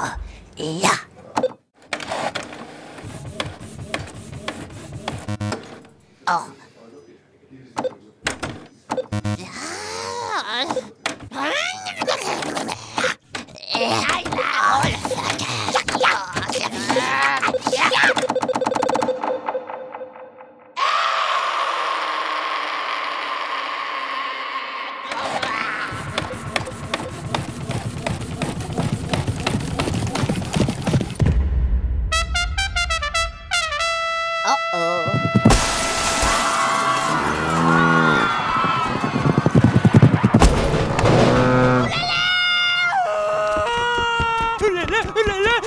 あいや 어어. 랄라!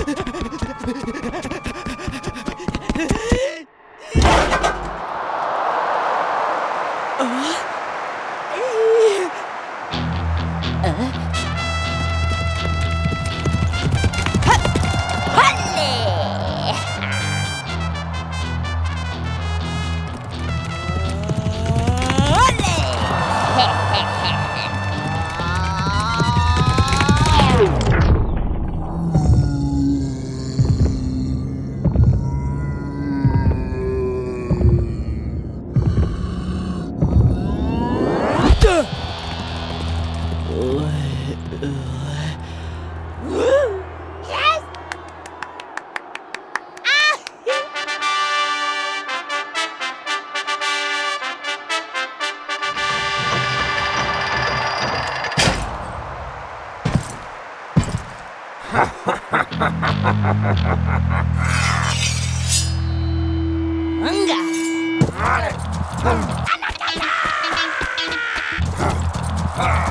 yes! Ah!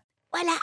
Voilà,